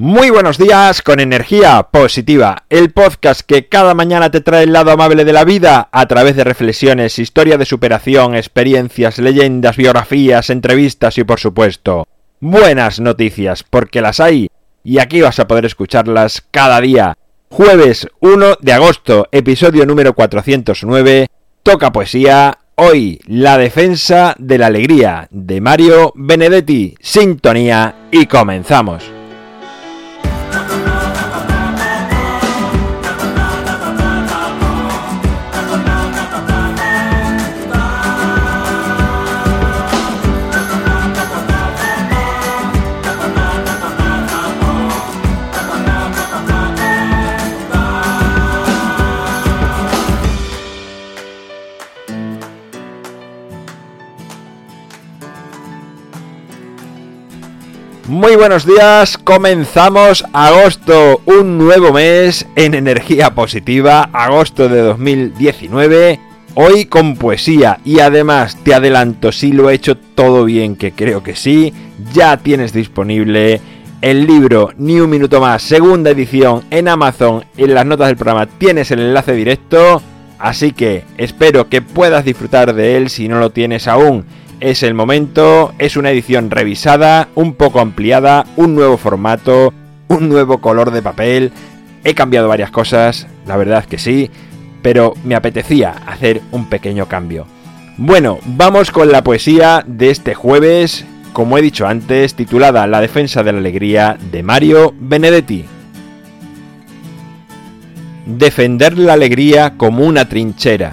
Muy buenos días con energía positiva, el podcast que cada mañana te trae el lado amable de la vida a través de reflexiones, historia de superación, experiencias, leyendas, biografías, entrevistas y por supuesto, buenas noticias, porque las hay y aquí vas a poder escucharlas cada día. Jueves 1 de agosto, episodio número 409, toca poesía, hoy la defensa de la alegría de Mario Benedetti, sintonía y comenzamos. Muy buenos días, comenzamos agosto, un nuevo mes en energía positiva, agosto de 2019, hoy con poesía y además te adelanto si lo he hecho todo bien, que creo que sí, ya tienes disponible el libro Ni un minuto más, segunda edición en Amazon, en las notas del programa tienes el enlace directo, así que espero que puedas disfrutar de él si no lo tienes aún es el momento, es una edición revisada, un poco ampliada, un nuevo formato, un nuevo color de papel. He cambiado varias cosas, la verdad que sí, pero me apetecía hacer un pequeño cambio. Bueno, vamos con la poesía de este jueves, como he dicho antes, titulada La defensa de la alegría de Mario Benedetti. Defender la alegría como una trinchera,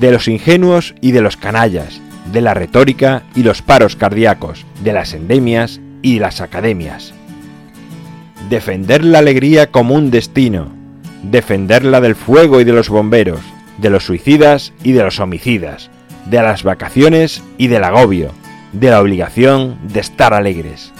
de los ingenuos y de los canallas, de la retórica y los paros cardíacos, de las endemias y las academias. Defender la alegría como un destino, defenderla del fuego y de los bomberos, de los suicidas y de los homicidas, de las vacaciones y del agobio, de la obligación de estar alegres.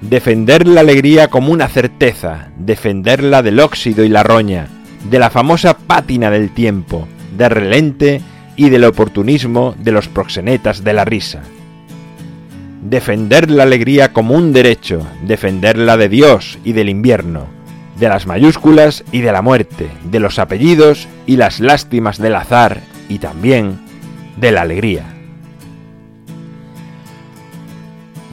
Defender la alegría como una certeza, defenderla del óxido y la roña, de la famosa pátina del tiempo, de relente y del oportunismo de los proxenetas de la risa. Defender la alegría como un derecho, defenderla de Dios y del invierno, de las mayúsculas y de la muerte, de los apellidos y las lástimas del azar y también de la alegría.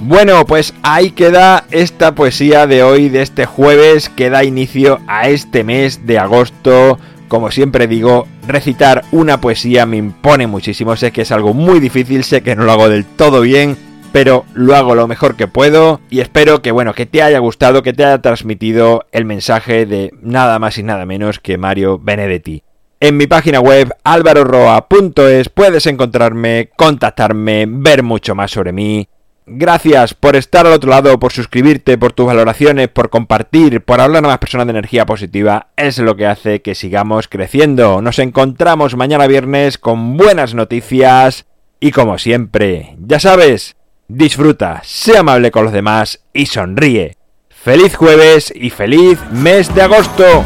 Bueno, pues ahí queda esta poesía de hoy, de este jueves, que da inicio a este mes de agosto como siempre digo, recitar una poesía me impone muchísimo, sé que es algo muy difícil, sé que no lo hago del todo bien, pero lo hago lo mejor que puedo y espero que bueno, que te haya gustado, que te haya transmitido el mensaje de nada más y nada menos que Mario Benedetti. En mi página web alvaroroa.es puedes encontrarme, contactarme, ver mucho más sobre mí Gracias por estar al otro lado, por suscribirte, por tus valoraciones, por compartir, por hablar a más personas de energía positiva. Es lo que hace que sigamos creciendo. Nos encontramos mañana viernes con buenas noticias y como siempre, ya sabes, disfruta, sé amable con los demás y sonríe. Feliz jueves y feliz mes de agosto.